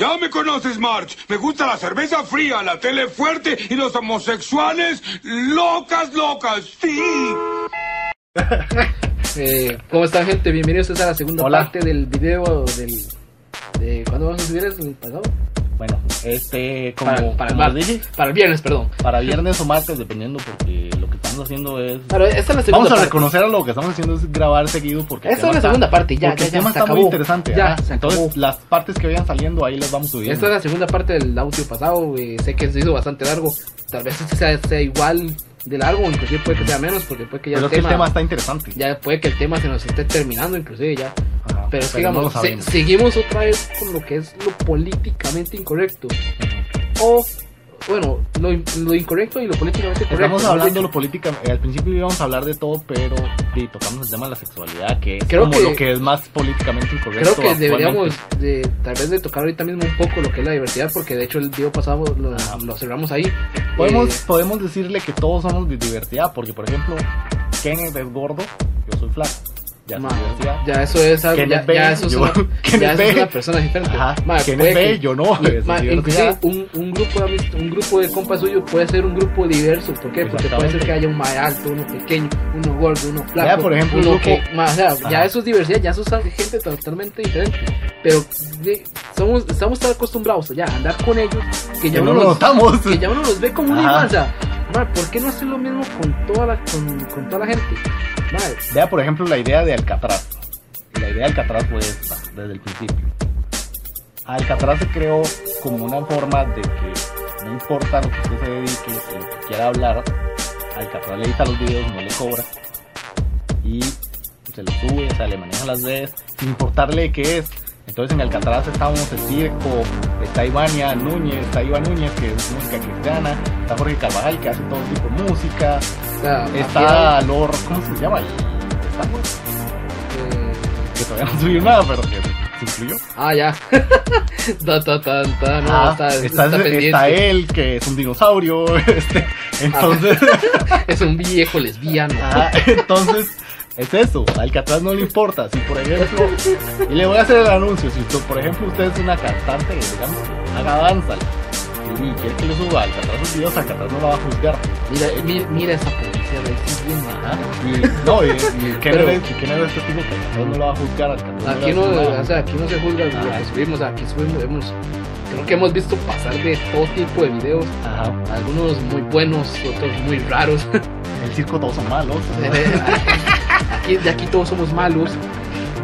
Ya me conoces, March. Me gusta la cerveza fría, la tele fuerte y los homosexuales locas, locas. Sí. Eh, ¿Cómo están, gente? Bienvenidos a la segunda Hola. parte del video del. De, ¿Cuándo vamos a subir eso? ¿El pasado? Bueno, este, como, Para, para el como dije, Para el viernes, perdón. para viernes o martes, dependiendo, porque lo que estamos haciendo es... Pero esta es la segunda Vamos a reconocer a lo que estamos haciendo es grabar seguido porque... Esta es tema la está- segunda parte, ya, porque ya, el ya, tema se está muy interesante. Ya, se Entonces, acabó. las partes que vayan saliendo, ahí las vamos subiendo. Esta es la segunda parte del audio pasado. eh, sé que se hizo bastante largo. Tal vez este sea, sea igual de largo, inclusive puede que sea menos, porque puede que ya Pero el es que tema, el tema está interesante. ya puede que el tema se nos esté terminando, inclusive ya. Ajá, Pero es que no digamos, se- seguimos otra vez con lo que es lo políticamente incorrecto. O, bueno, lo, in- lo incorrecto y lo políticamente correcto. Estamos hablando de lo política, eh, al principio íbamos a hablar de todo, pero sí, tocamos el tema de la sexualidad, que es Creo como que- lo que es más políticamente incorrecto. Creo que deberíamos de, tal vez de tocar ahorita mismo un poco lo que es la diversidad, porque de hecho el video pasado lo cerramos ahí. Podemos, Eh, podemos decirle que todos somos de diversidad, porque por ejemplo, Kenneth es gordo, yo soy flaco. Ya es ma, ya eso es algo, ya, ya eso, es yo- una, Kenneth ya eso es una persona diferente. Ajá, Ma, puede B, que- yo no, es ma, inclusive un, un grupo de un grupo de compas suyos puede ser un grupo diverso. ¿Por qué? Porque puede ser que haya un más alto, uno pequeño, uno gordo, uno flaco. Vea, por ejemplo, un uno que, ma, o sea, ya eso es diversidad, ya eso es gente totalmente diferente. Pero de- somos, estamos tan acostumbrados ya a andar con ellos que ya Que no los- notamos. que ya uno los ve como una igual, ¿por qué no hacer lo mismo con toda la, con, toda la gente? Vea, por ejemplo, la idea de Alcatraz. La idea de Alcatraz fue esta, desde el principio. Alcatraz se creó como una forma de que no importa lo que usted se dedique, lo que quiera hablar, Alcatraz le edita los videos, no le cobra. Y se lo sube, o sea, le maneja las redes, sin importarle qué es. Entonces en Alcatraz estábamos el circo, está Ivania Núñez, está Iván Núñez, que es música cristiana, está Jorge Carvajal, que hace todo tipo de música, sea, está Lor, ¿cómo se llama? Está- eh, que todavía no subió nada, pero que se incluyó. Ah, ya. ta, ta, ta, ta, no, Ah, está, está, está está él, que es un dinosaurio, este, entonces, Es un viejo lesbiano. ah, entonces, es eso, Alcatraz no le importa, si por ejemplo, y le voy a hacer el anuncio, si tú, por ejemplo usted es una cantante, digamos, haga danza, y quiere que le suba a Alcatraz sus videos, Alcatraz no la va a juzgar. Mira, mira, mira esa publicidad de sí, bien. Y, no, y, y ¿quién Pero-? ¿Y quién eres este tipo que Alcatraz no la va a juzgar? Alcatraz Aquí no, o sea, aquí no se juzga lo Ajá. que subimos, aquí subimos, hemos, creo que hemos visto pasar de todo tipo de videos, Ajá. algunos muy buenos, otros muy raros. El circo todos son malos. aquí, de aquí todos somos malos.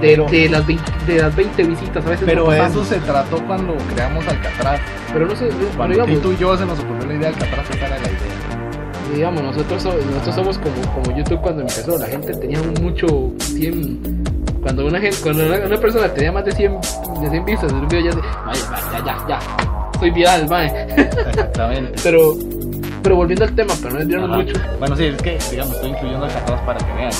De, Pero- de, las 20, de las 20 visitas a veces Pero no eso se trató cuando creamos Alcatraz. pero no sé, pero Cuando digamos, Tito y yo se nos ocurrió la idea de Alcatraz, esa era la idea. digamos, nosotros, so- nosotros somos como, como YouTube cuando empezó, la gente tenía mucho 100, cuando una gente, cuando una, una persona tenía más de 100, de 100 vistas en un video ya dice, "Vaya, vaya, ya, ya, ya, soy viral, mae. Exactamente. pero, pero volviendo al tema, para no desviarnos mucho, Bueno, sí, es que, digamos, estoy incluyendo Alcatraz para que vean.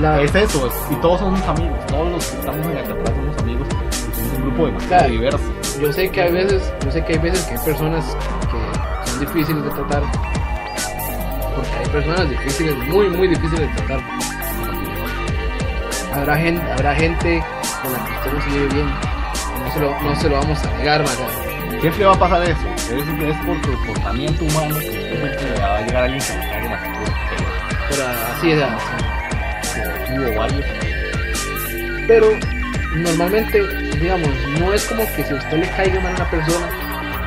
La, Es eso, es- y todos somos amigos. Todos los que estamos en Alcatraz somos amigos. Y somos un grupo demasiado Claro. diverso. yo sé que hay veces, yo sé que hay veces que hay personas que son difíciles de tratar, porque hay personas difíciles, muy, muy difíciles de tratar. Habrá gente, habrá gente con la que usted no se lleve bien, no se lo, no se lo vamos a negar, ¿verdad? Siempre va a pasar eso. Es, es por tu comportamiento humano que siempre va a llegar alguien que le caiga en la pero así es, así. Varios. pero normalmente, digamos, no es como que si a usted le caiga mal a una persona,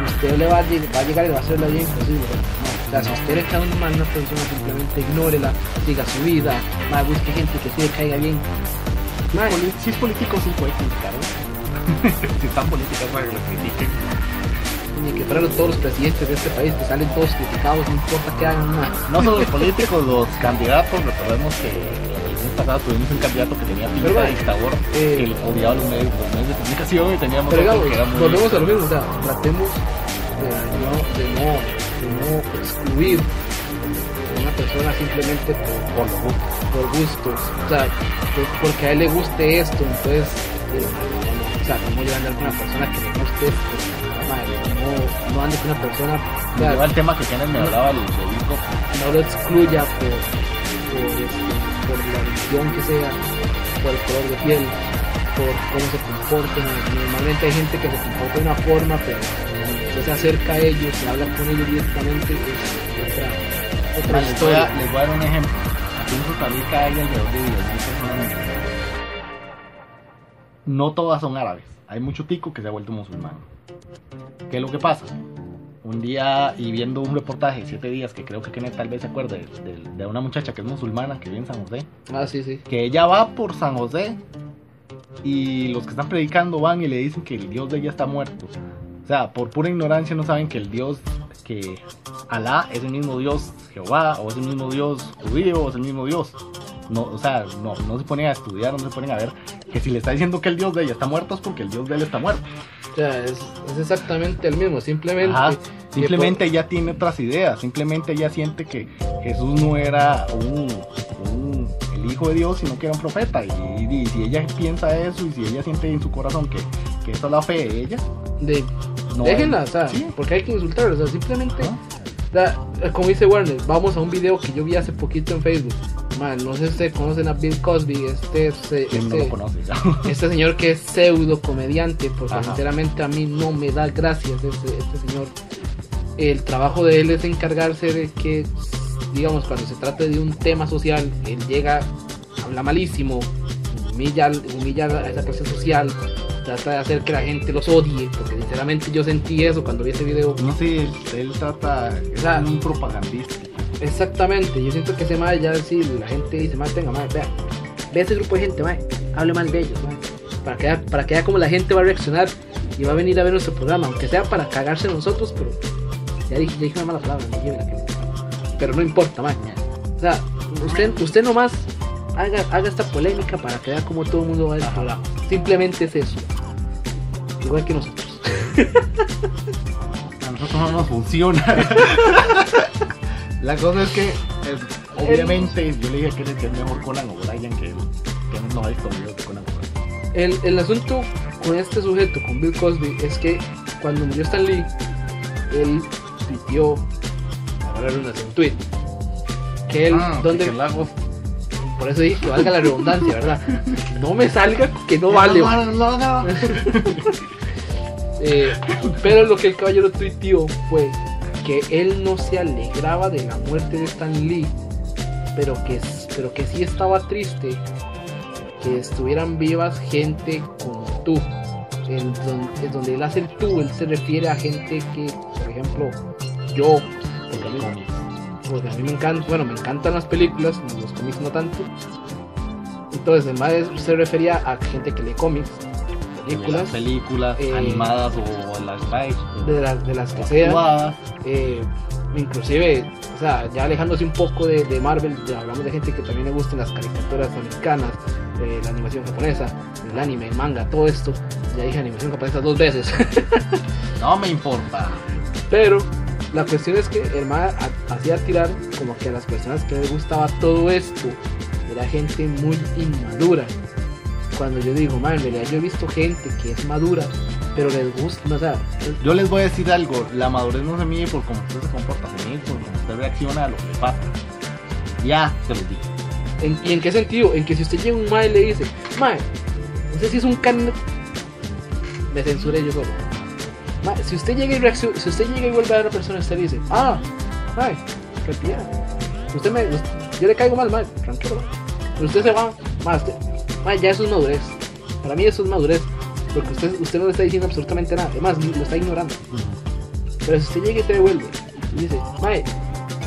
usted le va a, lleg- va a llegar y va a hacer la vida imposible. No, o sea, si usted le cae mal a una persona, simplemente ignórela, siga su vida, más busque gente que sí le caiga bien. Si es político, sí puede criticar. ¿no? si están políticas, para que lo critiquen. ni que fueran todos los presidentes de este país que salen todos criticados, no importa que hagan nada. No solo los políticos, los candidatos, recordemos que la elección pasada tuvimos un candidato que tenía pinta Pero, de dictador, eh, que odiaba los medios, los medios de comunicación y teníamos Pero otro digamos, que era muy... volvemos a lo mismo, o sea, tratemos de no, de no, de no excluir a una persona simplemente por, por gustos. por gustos, o sea, que porque a él le guste esto, entonces, eh, o sea, no le van a dar con una persona que le guste esto, no, no ande con una persona, o Me sea, lleva el tema que Kenneth me hablaba del disco. no lo excluya por, por, este, por la religión que sea, por el color de piel, por cómo se comportan. Normalmente hay gente que se comporta de una forma, pero cuando se acerca a ellos, se habla con ellos directamente, es otra, historia. les voy a dar un ejemplo. Aquí en Costa Rica hay alrededor de 10.000 personas No todas son árabes. Hay mucho tico que se ha vuelto musulmán. ¿Qué es lo que pasa? Un día y viendo un reportaje, siete días, que creo que Kenneth tal vez se acuerde, de, de- de una muchacha que es musulmana que vive en San José, Ah, sí, sí. que ella va por San José y los que están predicando van y le dicen que el Dios de ella está muerto. O sea, por pura ignorancia no saben que el Dios, que Alá es el mismo Dios Jehová, o es el mismo Dios judío, o es el mismo Dios. No, o sea, no, no se ponen a estudiar, no se ponen a ver que si le está diciendo que el Dios de ella está muerto es porque el Dios de él está muerto. O sea, es, es exactamente el mismo, simplemente. Ajá. Simplemente ella tiene otras ideas, simplemente ella siente que Jesús no era un, un- el hijo de Dios, sino que era un profeta. Y, y si ella piensa eso y si ella siente en su corazón que, que esa es la fe de ella, de, no déjenla, o sea, Sí. porque hay que insultarla, o sea, simplemente. Como dice Warner, vamos a un video que yo vi hace poquito en Facebook. No sé si ustedes conocen a Bill Cosby, este, este, ¿Quién no este- este señor que es pseudo comediante, porque Ajá. sinceramente a mí no me da gracias este, este señor. El trabajo de él es encargarse de que, digamos, cuando se trata de un tema social, él llega, habla malísimo, humilla, humilla a esa clase social, trata de hacer que la gente los odie, porque sinceramente yo sentí eso cuando vi ese video. no sé, él, él trata, es O sea, un propagandista. Exactamente, yo siento que ese mae ya sí, la gente dice, mae, venga, mae, vea, ve ese grupo de gente, mae, hable mal de ellos, mae, para que, vea- para que vea cómo la gente va a reaccionar y va a venir a ver nuestro programa, aunque sea para cagarse nosotros, pero ya dije, ya dije una mala palabra, me lleve la que pero no importa, mae. O sea, usted, usted nomás haga, haga esta polémica para que vea cómo todo el mundo va a programa. Simplemente es eso. Igual que nosotros. A nosotros no nos funciona. La cosa es que, es- obviamente, yo le dije que es mejor Conan o Brian que él. Que no ha visto videos de Conan O'Brien. El, el asunto con este sujeto, con Bill Cosby, es que cuando murió Stan Lee, él pidió, agarrar una un tweet, que él, Ah, donde, que por eso dije que valga la redundancia, ¿verdad? No me salga que no vale. No, no, no, no. Eh, pero lo que el caballero tuiteó fue que él no se alegraba de la muerte de Stan Lee, pero que, pero que sí estaba triste que estuvieran vivas gente como tú. En donde, él hace el tú, él se refiere a gente que, por ejemplo, yo, porque a mí, porque a mí me encanta, bueno, me encantan las películas, los cómics no tanto. Entonces, maestro se refería a gente que lee cómics, películas, Las películas eh, animadas o las live. de las, de las que sean. eh, inclusive, o sea, ya alejándose un poco de, de Marvel, ya hablamos de gente que también le gustan las caricaturas americanas, eh, la animación japonesa, el anime, el manga, todo esto. Ya dije animación japonesa dos veces. No me importa. Pero la cuestión es que el MAD hacía tirar como que a las personas que les gustaba todo esto era gente muy inmadura. Cuando yo digo, man, en realidad yo he visto gente que es madura, pero les gusta, o sea, Yo les voy a decir algo. La madurez no se mide por cómo usted se comporta, se mide por cómo usted reacciona a lo que le pasa. Ya, se los digo. ¿En, ¿Y en qué sentido? En que si usted llega a un mae y le dice, mae, no sé si es un can... Me censuré yo solo. Mae, si usted llega y reacciona, si usted llega y vuelve a ver a una persona y usted le dice, ah, mae, retira. Usted me, yo le caigo mal, mae, tranquilo. usted se va, mae, usted, mae, ya eso es madurez. Para mí eso es madurez. Porque usted, usted no le está diciendo absolutamente nada. Además, lo está ignorando. Pero si usted llega y se devuelve y dice, mae,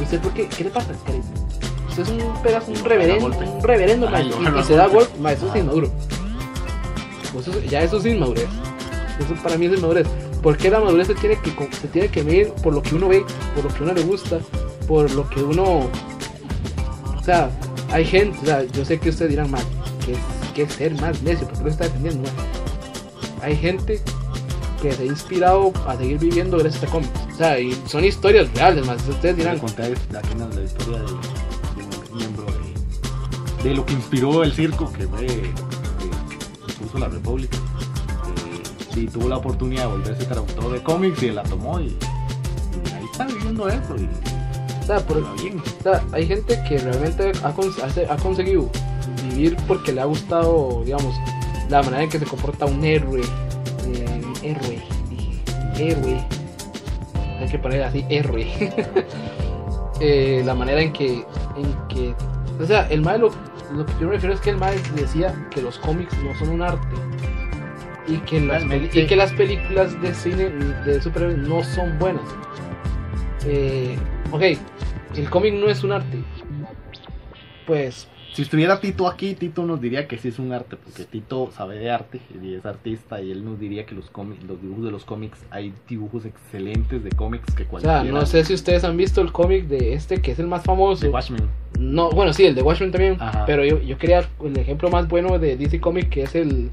¿usted por qué? ¿Qué le pasa, cariño? Usted es un pedazo, un reverendo, un reverendo, mae, y, se da golpe. mae, eso es inmaduro. Eso es- ya eso es inmadurez. Eso para mí es inmadurez. Porque la madurez se tiene que se tiene que medir por lo que uno ve, por lo que uno le gusta, por lo que uno o sea, hay gente, o sea, yo sé que ustedes dirán, mal, que que ser más necio, porque lo está defendiendo? Hay gente que se ha inspirado a seguir viviendo gracias a cómics. O sea, y son historias reales, más ustedes dirán, conté aquí la historia de, de un miembro de, de lo que inspiró el circo que fue eh, puso la República. Eh, y tuvo la oportunidad de volverse traductor de cómics y la tomó y, y ahí está viviendo eso y, o sea, por-. O sea, hay gente que realmente ha conseguido porque le ha gustado, digamos, la manera en que se comporta un héroe, eh, héroe, héroe, hay que poner así, héroe, Eh, la manera en que, en que, o sea, el mae lo, lo que yo me refiero es que el mae decía que los cómics no son un arte y que las, y que las películas de cine de superhéroes no son buenas. Eh, ok, el cómic no es un arte. Pues Si estuviera Tito aquí, Tito nos diría que sí es un arte, porque Tito sabe de arte y es artista y él nos diría que los cómics, los dibujos de los cómics, hay dibujos excelentes de cómics que O cualquiera. sea, no sé si ustedes han visto el cómic de este que es el más famoso. de Watchmen. No, bueno, sí, el de Watchmen también. Ajá. Pero yo, yo quería el ejemplo más bueno de DC Comic que es el,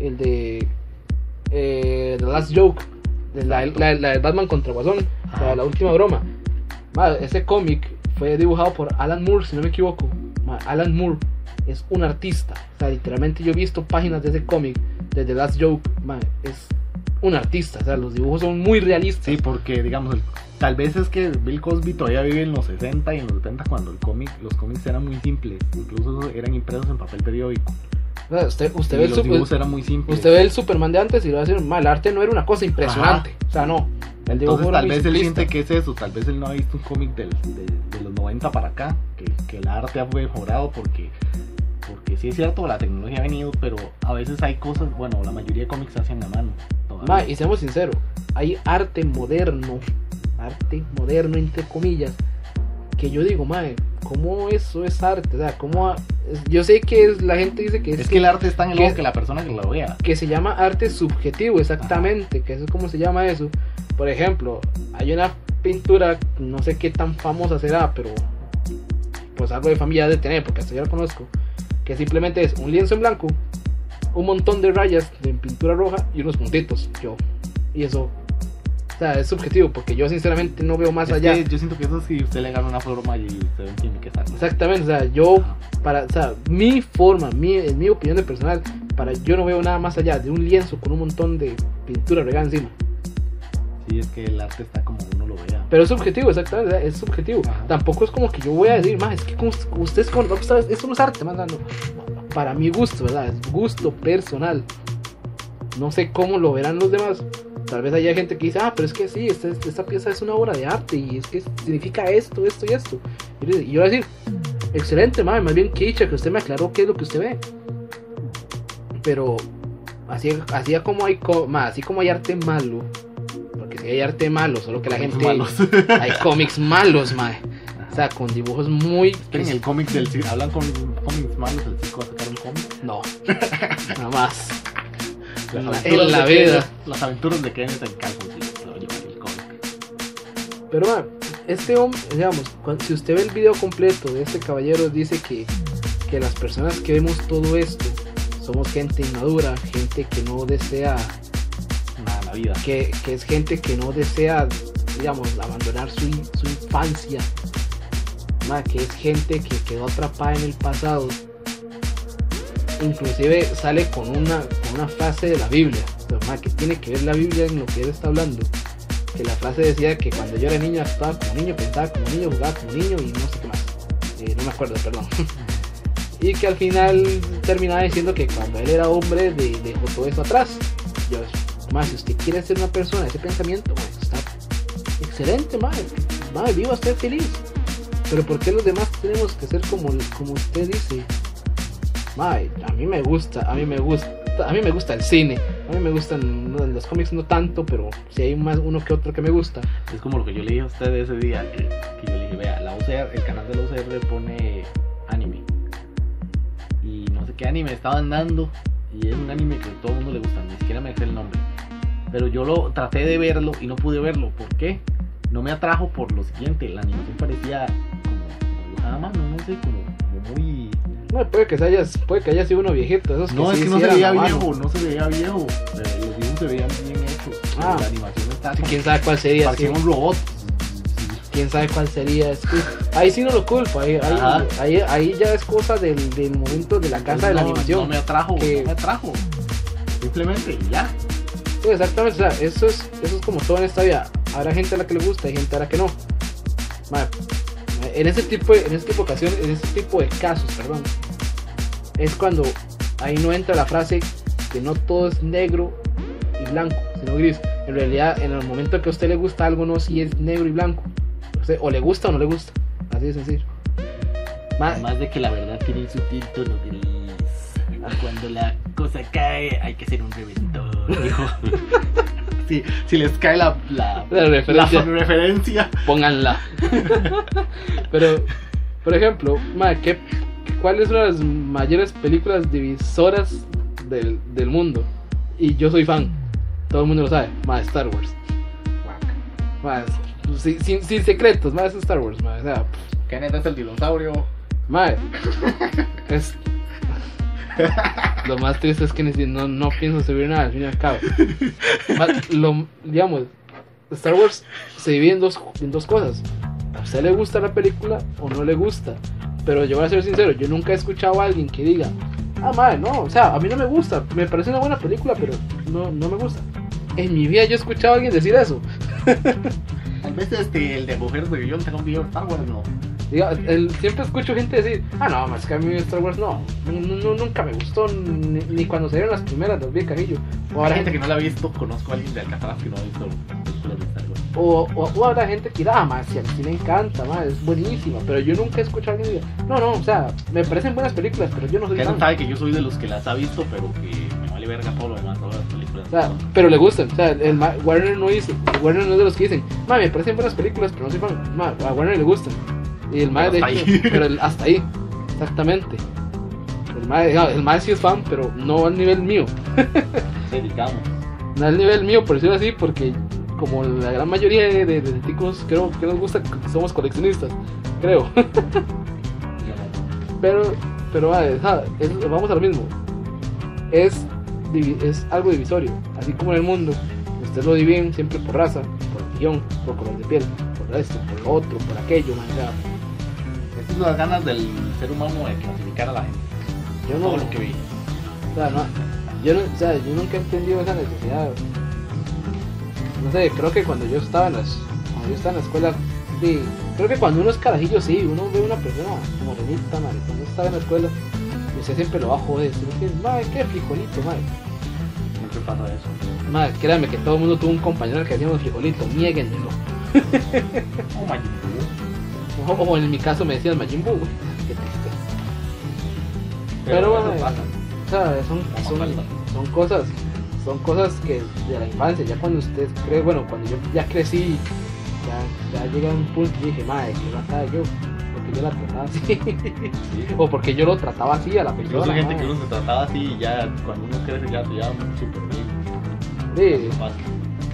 el de eh, The Last Joke. de la, la- la de Batman contra Guasón. La, última broma. Ma, ese cómic fue dibujado por Alan Moore, si no me equivoco. Alan Moore es un artista. O sea, literalmente yo he visto páginas de ese cómic, de The Last Joke. Ma, es un artista. O sea, los dibujos son muy realistas. Sí, porque digamos, tal vez es que Bill Cosby todavía vive en los 60 y en los 70 cuando el cómic, los cómics eran muy simples, incluso eran impresos en papel periódico. O sea, usted, usted, ve el los eran muy simples. usted ve el Superman de antes y lo va a decir, "Ma, el arte no era una cosa impresionante. O sea, no. El Entonces tal vez él simplista. siente que es eso, tal vez él no ha visto un cómic de, de los 90 para acá, que, que el arte ha mejorado porque, porque sí es cierto, la tecnología ha venido, pero a veces hay cosas, bueno, la mayoría de cómics se hacen a mano. Ma, y seamos sinceros, hay arte moderno, arte moderno entre comillas, que yo digo, mae, ¿cómo eso es arte? O sea, ¿cómo a- yo sé que es, la gente dice que es, es que el arte es tan que- loco que la persona que lo vea. que se llama arte subjetivo, exactamente, que eso es como se llama eso. Por ejemplo, hay una pintura, no sé qué tan famosa será, pero pues algo de familia de tener, porque hasta yo la conozco, que simplemente es un lienzo en blanco, un montón de rayas de pintura roja y unos puntitos, yo. Y eso, o sea, es subjetivo, porque yo sinceramente no veo más Es allá. que yo siento que eso si usted le gana una forma y usted entiende que es arte. Exactamente, o sea, yo, para, o sea, mi forma, mi, en mi opinión de personal, para, yo no veo nada más allá de un lienzo con un montón de pintura regada encima. Sí, es que el arte está como uno lo vea. Pero es subjetivo, exactamente, es subjetivo. Ajá. Tampoco es como que yo voy a decir, más es que como ustedes con esto no es arte, más no. Para mi gusto, ¿verdad? Es gusto personal. No sé cómo lo verán los demás. Tal vez haya gente que dice, ah, pero es que sí, esta, esta pieza es una obra de arte y es que significa esto, esto y esto. Y yo- voy a decir, excelente, madre, más bien que dicha que usted me aclaró qué es lo que usted ve. Pero así, así como hay, así como hay arte malo, porque si hay arte malo, solo que la gente malos. hay cómics malos, mae. O sea, con dibujos muy. En el cómic del hablan con cómics malos, el va a sacar un cómic. No, nada más. Las En la- aventuras en la de vida. Las aventuras de Kenneth en el cómic. Pero, mae, este hombre, digamos, si usted ve el video completo de este caballero, dice que, que las personas que vemos todo esto somos gente inmadura, gente que no desea, Nada, la vida. que, que es gente que no desea, digamos, abandonar su, in- su infancia. Que es gente que quedó atrapada en el pasado inclusive sale con una, una frase de la Biblia. O sea, ma, que tiene que ver la Biblia en lo que él está hablando. Que la frase decía que cuando yo era niño actuaba como niño, pensaba como niño, jugaba como niño y no sé qué más. Eh, no me acuerdo, perdón. y que al final terminaba diciendo que cuando él era hombre de- dejó todo eso atrás. Yo, más si usted quiere ser una persona ese pensamiento, está excelente, madre. Madre, viva ser feliz. Pero ¿por qué los demás tenemos que ser como, como usted dice? Mae, a mí me gusta, a mí me gusta, a mí me gusta el cine, a mí me gustan no, los cómics no tanto, pero si hay más uno que otro que me gusta. Es como lo que yo le dije a usted ese día, que, yo le dije, vea, la OCR, el canal de la OCR pone anime. Y no sé qué anime estaban dando, y es un anime que a todo el mundo le gusta, ni siquiera me sé el nombre. Pero yo lo traté de verlo y no pude verlo, ¿por qué? No me atrajo por lo siguiente, la animación parecía como, como dibujada no sé, como, como muy... No, puede que se haya, puede que haya sido uno viejito, esos No, que es sí que no se hicieran veía a mano. viejo, no se veía viejo. Eh, Los dibujos se veían bien hechos. Ah. La animación está Sí, quién sabe cuál sería, parecía sí, un robot. quién sabe cuál sería. es que ahí sí no lo culpo, ahí, ahí, ahí, ahí ya es cosa del, del momento de la casa de la animación. No me atrajo, que- no me atrajo. Simplemente, ya. Sí, exactamente, o sea, eso es, eso es como todo en esta vida. Habrá gente a la que le gusta y gente a la que no. Ma, en ese tipo de, en ese tipo de ocasiones, en ese tipo de casos, perdón, es cuando ahí no entra la frase que no todo es negro y blanco, sino gris. En realidad, en el momento que a usted le gusta algo, no si es negro y blanco. O, le gusta o no le gusta. Así de sencillo. Ma- Además de que la verdad tiene su tono gris. Cuando la cosa cae, hay que ser un reventón. si, si les cae la, la, La referencia. la referencia. pónganla. Pero, por ejemplo, ma, ¿qué, ¿cuáles son las mayores películas divisoras del, del mundo? Y yo soy fan, todo el mundo lo sabe, ma, Star Wars. Ma, sin, sin, sin secretos, ma, es Star Wars, ma, o sea, Kenneth es el dinosaurio. ma, es... Lo más triste es que no, no pienso subir nada, al fin y al cabo. Ma, lo, digamos, Star Wars se divide en dos, en dos cosas. A usted le gusta la película o no le gusta. Pero yo voy a ser sincero, yo nunca he escuchado a alguien que diga, ah, madre, no, o sea, a mí no me gusta, me parece una buena película, pero no, no me gusta. En mi vida yo he escuchado a alguien decir eso. Tal vez este, el de mujeres de guion tenga un video de Star Wars, no. Diga, el- siempre escucho gente decir, ah, no, más que a mí Star Wars no, no, nunca me gustó, ni, ni cuando salieron las primeras, las vi de cajillo. O Habrá gente que no la ha visto, conozco a alguien de Alcatraz que no ha visto películas de Star Wars. O, o, o habrá gente que dirá, ah, más, si a mí me encanta, más, es buenísima. Pero yo nunca he escuchado a alguien que diga, no, no, o sea, me parecen buenas películas, pero yo no soy fan. sabe que yo soy de los que las ha visto, pero que me vale verga todo lo demás, todas las películas. O sea, pero le gustan. O sea, el Warner no dice, Warner no es de los que dicen, ma, me parecen buenas películas, pero no soy fan. Ma, a Warner le gustan. Y el mae, de hecho, ahí. pero el- hasta ahí, exactamente. El mae, no, el mae sí es fan, pero no al nivel mío. Dedicamos. No al nivel mío, por decirlo así, porque como la gran mayoría de, de, de ticos creo que nos gusta, que somos coleccionistas, creo. Pero, pero ah, es- ah, es- vamos a lo mismo. Es, es algo divisorio. Así como en el mundo, ustedes lo dividen siempre por raza, por religión, por color de piel, por esto, por lo otro, por aquello, man, las ganas del ser humano de clasificar a la gente. yo no, Todo lo que vi. o sea, no, yo no, o sea, yo nunca he entendido esa necesidad. No sé, creo que cuando yo estaba en las, cuando yo estaba en la escuela, sí, creo que cuando uno es carajillo, sí, uno ve una persona morenita, madre, cuando uno estaba en la escuela, y usted siempre lo va a joder, dice, madre, qué frijolito, madre. Siempre pasa eso. Madre, créanme que todo el mundo tuvo un compañero que hacíamos frijolito, nieguenmelo. Oh, Majin Buu. O, o en mi caso me decían Majin Buu, güey. Qué triste. Pero, bueno. O sea, son, son, cosas, son cosas que de la infancia, ya cuando usted cree, bueno, cuando yo ya crecí, ya, ya llega un punto y dije, madre, que mataba yo, porque yo la trataba así, Sí. o porque yo lo trataba así a la persona. Incluso gente que uno se trataba así y ya cuando uno crece ya te llaman súper bien. Sí,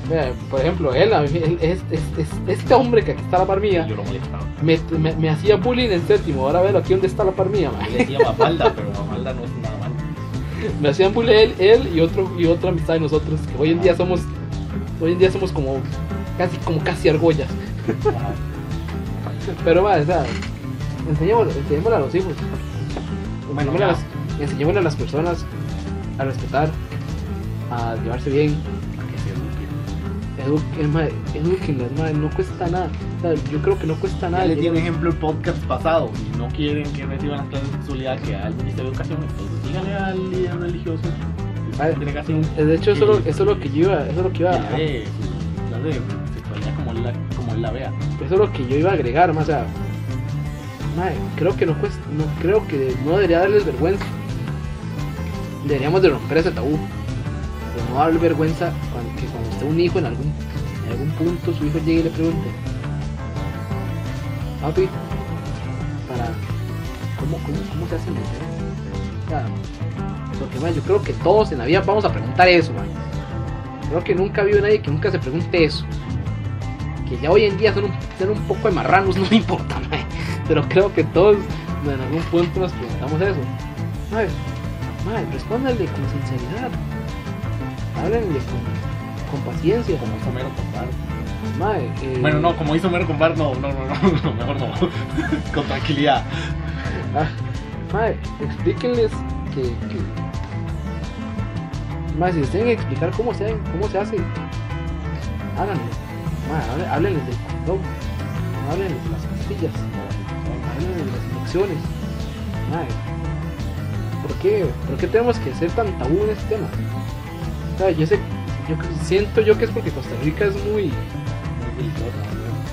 Vea, por ejemplo, él, a mí- él- es, es- es- este hombre que aquí está a la par mía, Y yo lo molestaba. me, me, me hacía bullying en séptimo, ahora veo aquí donde está la par mía. Yo le decía Mafalda, pero Mafalda no es nada malo. me hacían bullying él, él y otro y otra amistad de nosotros que hoy en día somos hoy en día somos como casi como casi argollas pero va o sea enseñémosle, enseñémosle a los hijos Bueno, enseñémosle, a ya. las, enseñémosle a las personas a respetar a llevarse bien Edu, no cuesta nada o sea, yo creo que no cuesta nada Ya les di un ejemplo el podcast pasado. Si no quieren que reciban las clases de sexualidad que da el Ministerio de Educación, entonces díganle al líder religioso de de hecho eso, es lo- eso es lo que yo iba eso es lo que iba a, clase de sexualidad como él la, como él la vea. Eso es lo que yo iba a agregar, más o sea, creo que no cuesta, no creo que no debería darles vergüenza. Deberíamos de romper ese tabú. De no darle vergüenza esté un hijo en algún, en algún punto su hijo llegue y le pregunte, papi, para ¿cómo, cómo, cómo se hace mujer? O porque yo creo que todos en la vida vamos a preguntar eso, mae. Creo que nunca ha nadie que nunca se pregunte eso que ya hoy en día son un, son un poco de no me importa, mae. pero creo que todos en algún punto nos preguntamos eso. Mae, mae, respóndanle con sinceridad, háblenle con, con paciencia, Como hizo Mero mae. eh, Bueno, no, como hizo Mero con Bar, no, no, no, no, mejor no. con tranquilidad. ah, mae, explíquenles que, que mae, si les tienen que explicar cómo se, cómo se hace, háganlo, mae, háblenles del condón, háblenles de las pastillas, háblenles de las inyecciones, mae. ¿por qué, ¿por qué tenemos que ser tan tabú en este tema? O sea, yo sé, yo siento yo que es porque Costa Rica es muy,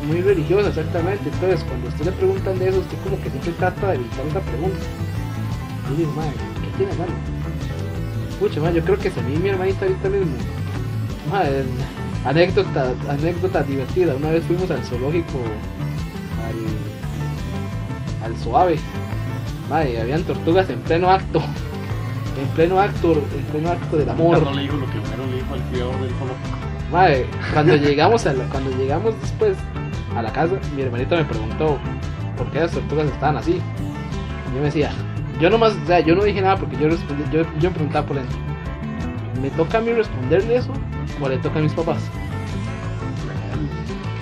muy religiosa, exactamente. Entonces, cuando usted le preguntan de eso, usted como que siempre trata de evitar esa pregunta. Y digo, madre, ¿qué tiene malo? Pucha, madre, yo creo que a mí mi hermanita ahorita mismo, madre, anécdota, anécdota. Una vez fuimos al zoológico, al, al suave. Madre, habían tortugas en pleno acto. En pleno acto, en pleno acto del amor. No le dijo lo que Homero le dijo al criador del zoológico. Madre, cuando llegamos a la- cuando llegamos después a la casa, mi hermanito me preguntó por qué las tortugas estaban así. Y yo me decía, yo nomás, o sea, yo no dije nada porque yo respondí, yo, yo me preguntaba por eso. ¿Me toca a mí responderle eso o le toca a mis papás?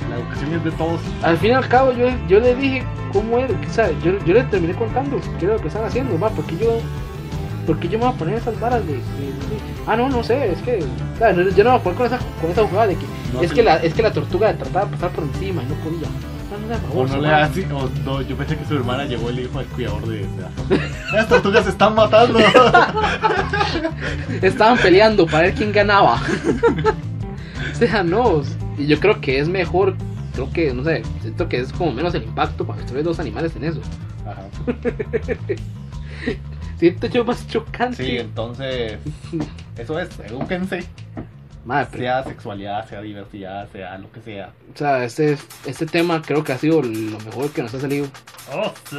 La educación es de todos. Al fin y al cabo yo, yo le dije cómo era, o sea, yo, yo le terminé contando qué era lo que están haciendo, ma, porque yo porque yo me voy a poner esas varas de, de- de- ah no no sé, es que yo no me voy a poner con esa, con esa jugada de que No, es que la es que la tortuga trataba de pasar por encima y no podía. No, no, no, O no le así, o no, yo pensé que su hermana llegó y le dijo al cuidador de. las- Las tortugas se están matando. Estaban peleando para ver quién ganaba. o sea, no. Y yo creo que es mejor, creo que, no sé, siento que es como menos el impacto cuando estoy dos animales en eso. Ajá. Siento yo más chocante. Sí, entonces. Eso es, edúquense. Madre, pero- Sea sexualidad, sea diversidad, sea lo que sea. o sea, este, este tema creo que ha sido lo mejor que nos ha salido. Oh, sí.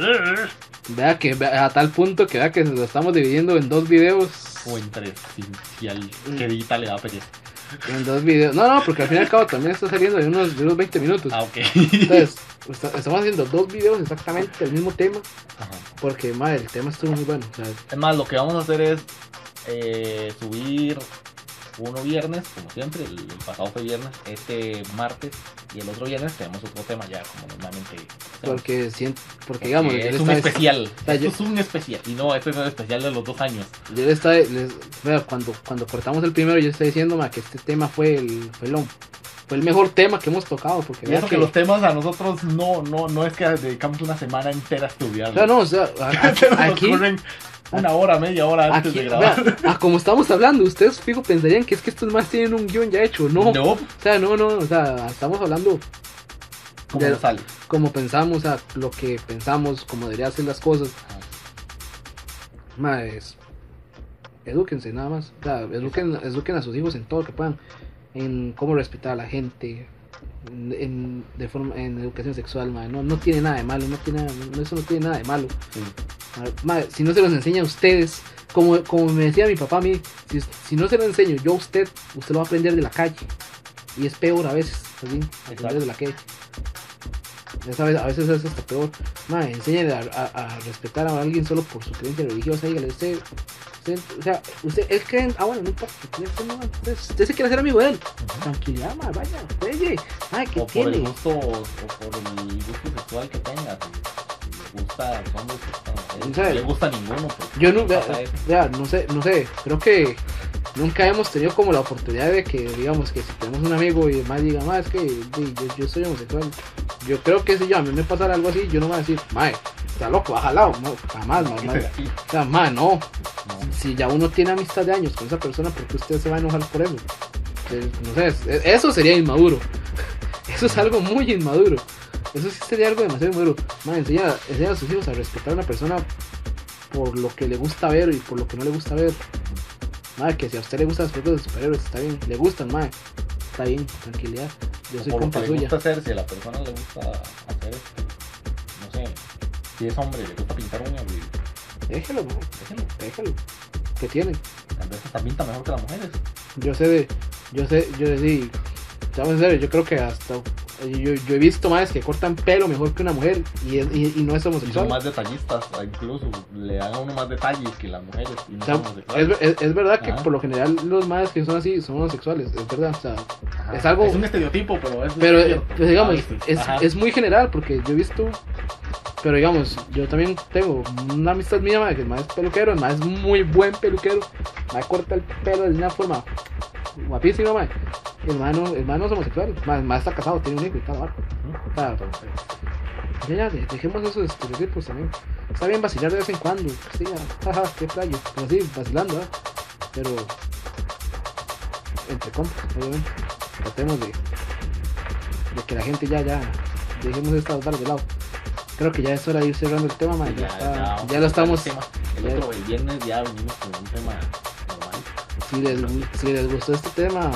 Vea que vea, a tal punto que vea que lo estamos dividiendo en dos videos. O en tres, si, si al que edita le da pereza. En dos videos. No, no, porque al fin y al cabo también está saliendo de unos, de unos 20 minutos. Ah, ok. Entonces, está- estamos haciendo dos videos exactamente del mismo tema. Ajá. Porque, madre, el tema estuvo muy bueno. Sea, Es más, lo que vamos a hacer es eh, subir uno viernes, como siempre, el, el pasado fue viernes, este martes y el otro viernes tenemos otro tema ya, como normalmente. porque, siento, porque digamos, es un especial. Esto yo- es un especial. Y no, este es el especial de los dos años. yo le estaba, les- vea, cuando, cuando cortamos el primero, yo estaba diciendo ma, que este tema fue el, fue, lo- fue el mejor tema que hemos tocado. Porque Y eso que los temas a nosotros no, no, no es que dedicamos una semana entera a o estudiarlos. sea, no, o sea, aquí, ocurren una hora, media hora antes aquí de grabar. vea, a como estamos hablando, ustedes fijo pensarían que es que estos más tienen un guion ya hecho. No, No, o sea, no, no, o sea, estamos hablando como de- no sale. como pensamos, o sea, lo que pensamos, como deberían ser las cosas. Más es, edúquense nada más. O sea, eduquen, eduquen a sus hijos en todo lo que puedan. En cómo respetar a la gente. En, de forma, en educación sexual, ma, No, no tiene nada de malo. No tiene, nada- no, eso no tiene nada de malo. Sí. Ma, si no se los enseña a ustedes, como, como me decía mi papá a mí, si, si no se lo enseño yo a usted, usted lo va a aprender de la calle. Y es peor a veces, así, aprender Exacto. de la calle. Esa vez- a veces es hasta peor. Ma, enséñale a, a- a respetar a alguien solo por su creencia religiosa. Dígale, usted, usted, o sea, usted, él cree, ah, bueno, no importa, usted, usted no- usted- usted se quiere hacer amigo de él. Tranquilidad, ma, vaya, juegue. Ay, ¿qué O por el tiene? gusto, o por el gusto sexual que tengas. Si le gusta los hombres, si O sea, no le gusta ninguno. pues, Yo no, no sé, no sé, creo que nunca hemos tenido como la oportunidad de que, digamos, que si tenemos un amigo y demás diga, más es que yo, yo soy homosexual. Yo creo que si yo a mí me pasara algo así, yo no me voy a decir, mae, está loco, bájalo, no, jamás, mae. Sí, O sea, mae, no, no. si ya uno tiene amistad de años con esa persona, ¿por qué usted se va a enojar por eso? No sé, es- eso sería inmaduro. Eso es algo muy inmaduro. Eso sí sería algo demasiado inmaduro. Mae, enseña, enseña a sus hijos a respetar a una persona por lo que le gusta ver y por lo que no le gusta ver. Madre, que si a usted le gustan las películas de superhéroes, está bien. Le gustan, madre. Está bien, tranquilidad. Yo soy por lo que le suya. gusta hacer, si a la persona le gusta hacer esto, no sé, si es hombre, le gusta pintar uñas, Déjelo, madre. déjelo. Déjalo. ¿Qué tiene? Tal vez hasta pinta mejor que las mujeres. Yo sé de. Yo sé, yo sí. Estamos en serio, yo creo que hasta. Yo, yo he visto madres que cortan pelo mejor que una mujer y, es- y, y no es Y son homosexual. más detallistas, incluso le dan a uno más detalles que las mujeres. Y no O sea, son homosexuales. es, es- es verdad que Ajá. por lo general los madres que son así son homosexuales, es verdad. O sea, Ajá. es algo- Es un estereotipo, pero es. Pero, es eh, pues, digamos, A veces. es, muy general porque yo he visto. Pero digamos, yo también tengo una amistad mía, que el más es peluquero, el más es muy buen peluquero. El mae corta el pelo de una forma guapísima, mae. El mae no, el mae no es homosexual, el mae está casado, tiene un hijo y tal, barco. O sea, Ya, ya, de- dejemos esos estereotipos también. Está bien vacilar de vez en cuando. Sí, ya, jaja, qué playo. Pero sí, vacilando, ¿eh? Pero. Entre compas, obviamente. Tratemos de. De que la gente ya, ya. Dejemos estas balas de lado. Creo que ya es hora de ir cerrando el tema, man. Ya, está- ya lo estamos. El, tema. el ya- otro, el viernes ya venimos con un tema. Si les, gu- si les gustó este tema,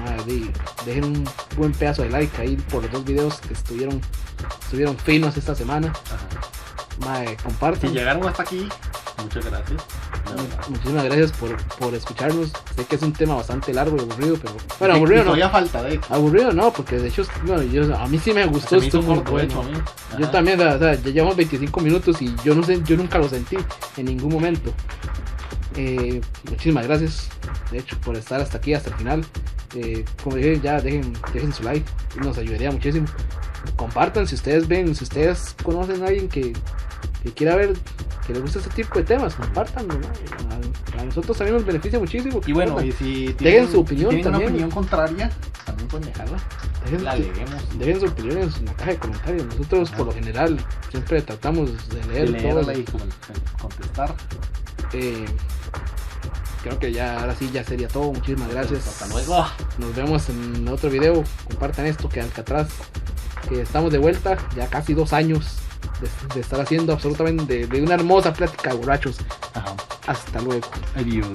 madre, dejen un buen pedazo de like ahí por los dos videos que estuvieron, estuvieron finos esta semana. Madre, Si compartan. llegaron hasta aquí, muchas gracias. Muchísimas gracias por, por escucharnos. Sé que es un tema bastante largo y aburrido, pero bueno, aburrido no. Todavía falta, de hecho. Aburrido no, porque de hecho, bueno, yo, a mí sí me gustó, me muy corto, hecho, bueno. Yo también, o sea, ya llevamos 25 minutos y yo no sé, yo nunca lo sentí en ningún momento. Eh, muchísimas gracias, de hecho, por estar hasta aquí, hasta el final. Eh, como dije, ya dejen, dejen su like, nos ayudaría muchísimo. Compartan si ustedes ven, si ustedes conocen a alguien que, que quiera ver, que le gusta este tipo de temas, compartanlo. ¿no? A, a nosotros también nos beneficia muchísimo. Y bueno, y si Dejen tienen, su opinión si tienen una opinión contraria, también pueden dejarla. Dejen- La leemos. Dejen su opinión en la caja de comentarios. Nosotros, por lo general, siempre tratamos de De leer todo. leerla y con- contestar. Eh, creo que ya ahora sí ya sería todo. Muchísimas gracias. Hasta luego. Nos vemos en otro video. Compartan esto que Alcatraz, que estamos de vuelta ya casi dos años de, de estar haciendo absolutamente de, de una hermosa plática borrachos. Ajá. Hasta luego. Adiós.